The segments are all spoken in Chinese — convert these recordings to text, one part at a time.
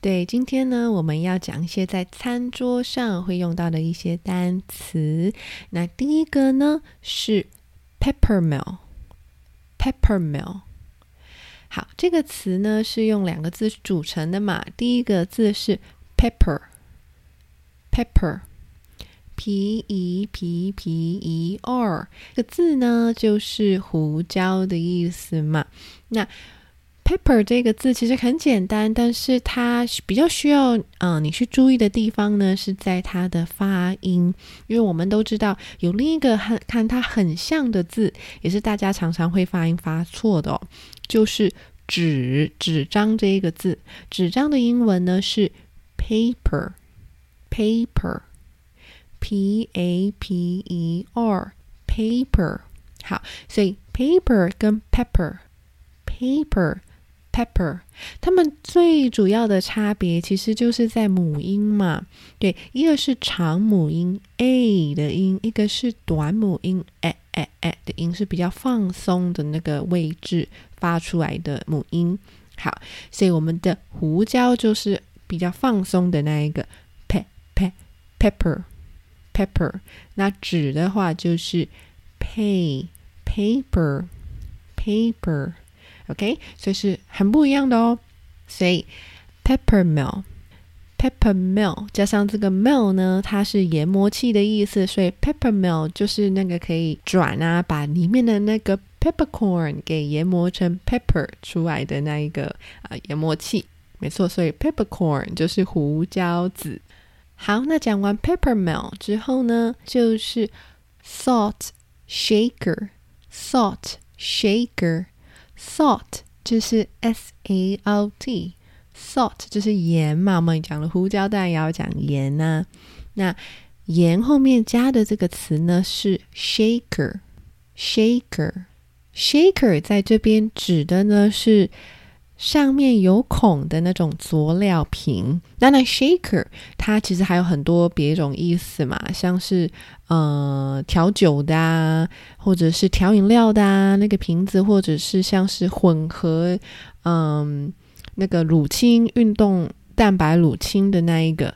对，今天呢，我们要讲一些在餐桌上会用到的一些单词。那第一个呢是 peppermill，peppermill。好，这个词呢是用两个字组成的嘛。第一个字是 pepper，pepper。P E P P E R 这个字呢，就是胡椒的意思嘛。那 pepper 这个字其实很简单，但是它比较需要嗯、你去注意的地方呢，是在它的发音，因为我们都知道有另一个很看它很像的字，也是大家常常会发音发错的哦，就是纸纸张这一个字，纸张的英文呢是 paper paper。P A P E R，paper，好，所以 paper 跟 pepper，paper Pepper，它们最主要的差别其实就是在母音嘛，对，一个是长母音 a 的音，一个是短母音 a a a 的音，是比较放松的那个位置发出来的母音。好，所以我们的胡椒就是比较放松的那一个 pe pe pepper。pepper，那纸的话就是 pay paper paper、OK，所以是很不一样的哦。所以 peppermill peppermill 加上这个 mill 呢，它是研磨器的意思，所以 peppermill 就是那个可以转啊，把里面的那个 peppercorn 给研磨成 pepper 出来的那一个啊、研磨器，没错，所以 peppercorn 就是胡椒籽。好，那讲完 peppermill 之后呢，就是 salt shaker，salt shaker Salt 就是 s a l t，salt 就是盐嘛，我们讲了胡椒，当然也要讲盐呐、那盐后面加的这个词呢是 shaker，shaker，shaker 在这边指的呢是。上面有孔的那种佐料瓶，那那 shaker 它其实还有很多别种意思嘛，像是呃调酒的啊，或者是调饮料的啊，那个瓶子，或者是像是混合嗯、那个乳清运动蛋白乳清的那一个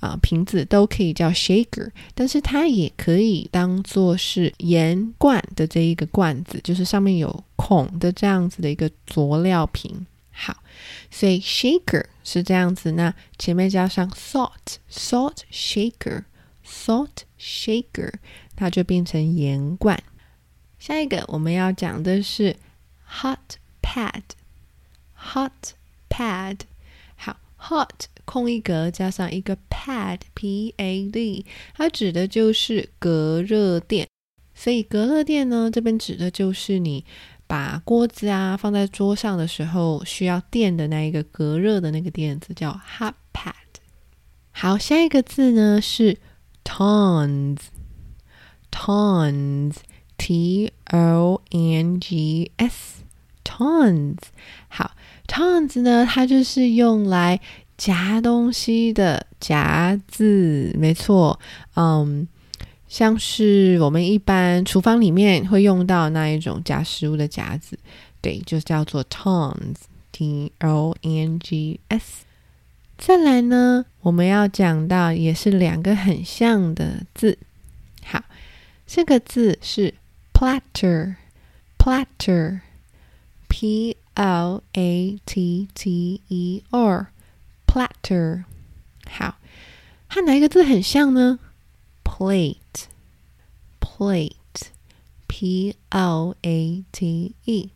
啊、瓶子都可以叫 shaker，但是它也可以当做是盐罐的这一个罐子，就是上面有孔的这样子的一个佐料瓶。好，所以 shaker 是这样子，那前面加上 salt，salt shaker，salt shaker，它就变成盐罐。下一个我们要讲的是 hot pad，hot pad。好，hot 空一格加上一个 pad，p a d，它指的就是隔热垫。所以隔热垫呢，这边指的就是你。把锅子啊放在桌上的时候，需要垫的那一个隔热的那个垫子叫 hot pad。好，下一个字呢是 tons，tons，t o n g s，tons。好，tons 呢，它就是用来夹东西的夹子，没错，嗯。像是我们一般厨房里面会用到那一种夹食物的夹子，对，就叫做 tongs，T O N G S。再来呢，我们要讲到也是两个很像的字，好，这个字是 platter，platter，P L A T T E R，platter。好，和哪一个字很像呢？Plate, plate, p l a t e。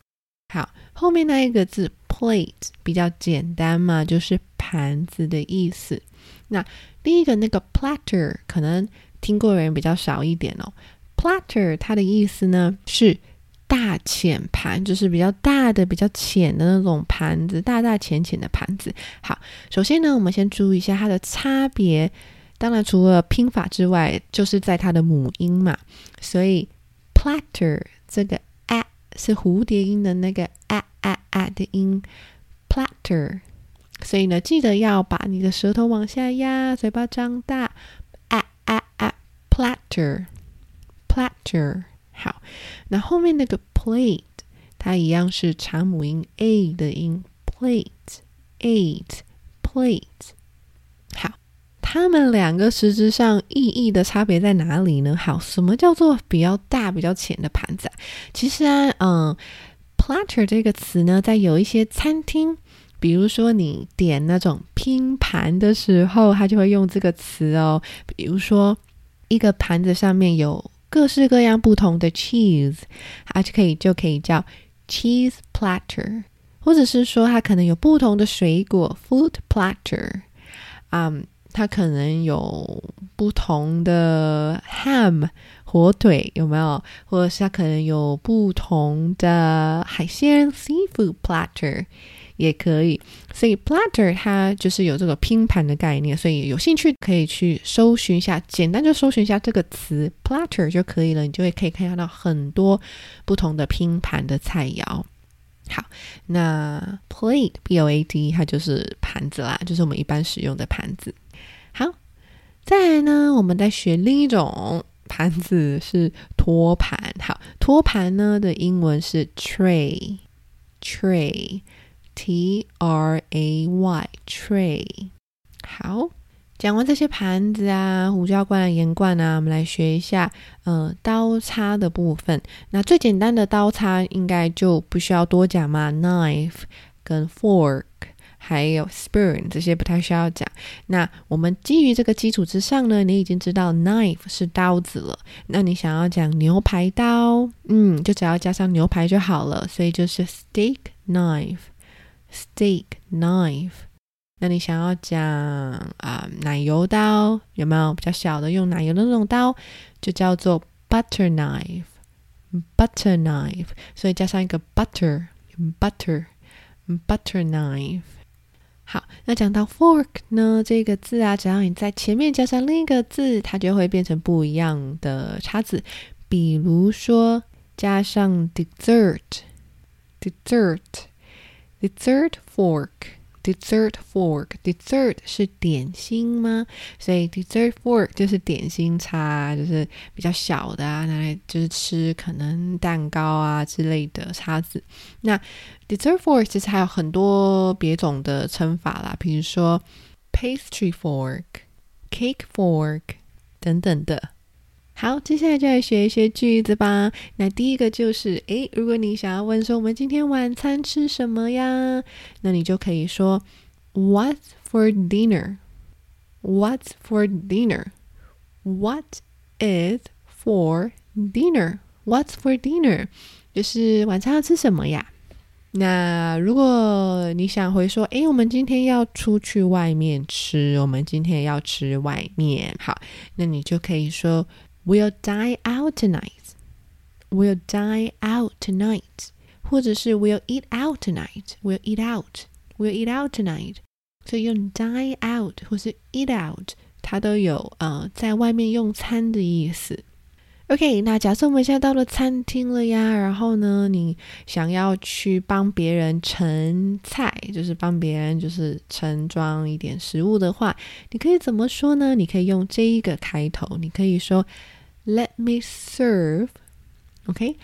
好，后面那一个字 plate 比较简单嘛，就是盘子的意思。那第一个那个 platter 可能听过的人比较少一点哦。platter 它的意思呢是大浅盘，就是比较大的、比较浅的那种盘子，大大浅浅的盘子。好，首先呢，我们先注意一下它的差别。当然除了拼法之外，就是在它的母音嘛，所以 platter 这个 a 是蝴蝶音的那个 a a a 的音，platter。所以呢，记得要把你的舌头往下压，嘴巴张大，a a a platter platter。好，那后面那个 plate，它一样是长母音 a 的音，plate eight plate。好，它们两个实质上意义的差别在哪里呢？好，什么叫做比较大、比较浅的盘子？其实啊，嗯，platter 这个词呢，在有一些餐厅，比如说你点那种拼盘的时候，它就会用这个词哦。比如说，一个盘子上面有各式各样不同的 cheese，它就可以就可以叫 cheese platter，或者是说它可能有不同的水果 fruit platter，嗯，它可能有不同的 ham 火腿有没有？或者是它可能有不同的海鲜 seafood platter。也可以，所以 platter 它就是有这个拼盘的概念，所以有兴趣可以去搜寻一下，简单就搜寻一下这个词 platter 就可以了，你就会可以看到很多不同的拼盘的菜肴。好，那 plate p l a t 它就是盘子啦，就是我们一般使用的盘子。好，再来呢，我们再学另一种盘子是托盘。好，托盘呢的英文是 tray tray。T R A Y tray，好，讲完这些盘子啊、胡椒罐、盐罐啊，我们来学一下，呃，刀叉的部分。那最简单的刀叉应该就不需要多讲嘛，knife 跟 fork，还有 spoon 这些不太需要讲。那我们基于这个基础之上呢，你已经知道 knife 是刀子了。那你想要讲牛排刀，嗯，就只要加上牛排就好了，所以就是 steak knife。Steak knife，那你想要讲啊奶油刀有没有比较小的用奶油的那种刀，就叫做 butter knife，butter knife，所以加上一个 butter，butter，butter butter knife。好，那讲到 fork 呢，这个字啊，只要你在前面加上另一个字，它就会变成不一样的叉子。比如说加上 dessert，dessert，dessert fork。Dessert fork，dessert 是点心吗？所以 dessert fork 就是点心叉，就是比较小的啊，拿来就是吃可能蛋糕啊之类的叉子。那 dessert fork 其实还有很多别种的称法啦，比如说 pastry fork，cake fork 等等的。好，接下来就来学一些句子吧。那第一个就是，诶，如果你想要问说我们今天晚餐吃什么呀？那你就可以说，What's for dinner？What's for dinner？What is for dinner？What's for dinner？就是晚餐要吃什么呀？那如果你想回说，诶，我们今天要出去外面吃，我们今天要吃外面。好，那你就可以说。We'll die out tonight. We'll die out tonight. 或者是 We'll eat out tonight. We'll eat out. We'll eat out tonight. 所以用 die out 或是 eat out，它都有呃在外面用餐的意思。OK，那假设我们现在到了餐厅了呀，然后呢，你想要去帮别人盛菜，就是帮别人就是盛装一点食物的话，你可以怎么说呢？你可以用这一个开头，你可以说。Let me serve, okay?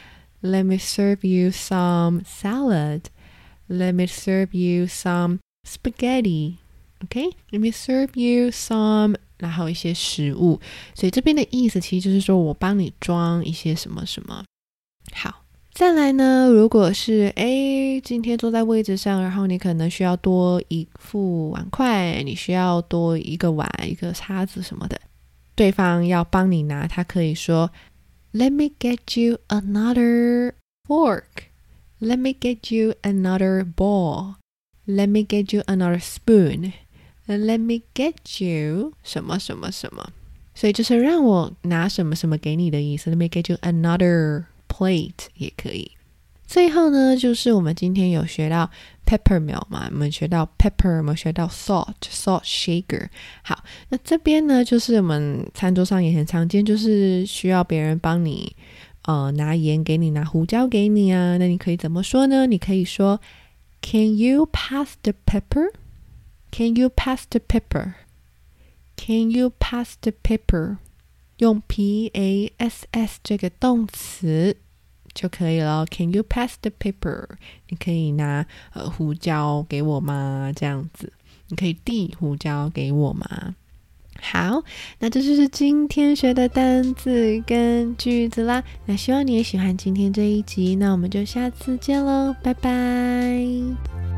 Let me serve you some salad. Let me serve you some spaghetti, okay? Let me serve you some，然后一些食物。所以这边的意思其实就是说我帮你装一些什么什么。好，再来呢，如果是诶，今天坐在位置上，然后你可能需要多一副碗筷，你需要多一个碗、一个叉子什么的。对方要帮你拿，他可以说：“Let me get you another fork. Let me get you another bowl. Let me get you another spoon. Let me get you 什么什么什么。”所以就是让我拿什么什么给你的意思。Let me get you another plate 也可以。最后呢，就是我们今天有学到 pepper mill 嘛，我们学到 pepper，我们学到 salt，salt shaker。好，那这边呢，就是我们餐桌上也很常见，就是需要别人帮你，呃，拿盐给你，拿胡椒给你啊。那你可以怎么说呢？你可以说，Can you pass the pepper？Can you pass the pepper？Can you pass the pepper？用 p a s s 这个动词。就可以了。Can you pass the pepper？你可以拿呃胡椒给我吗？这样子，你可以递胡椒给我吗？好，那这就是今天学的单字跟句子啦。那希望你也喜欢今天这一集。那我们就下次见喽，拜拜。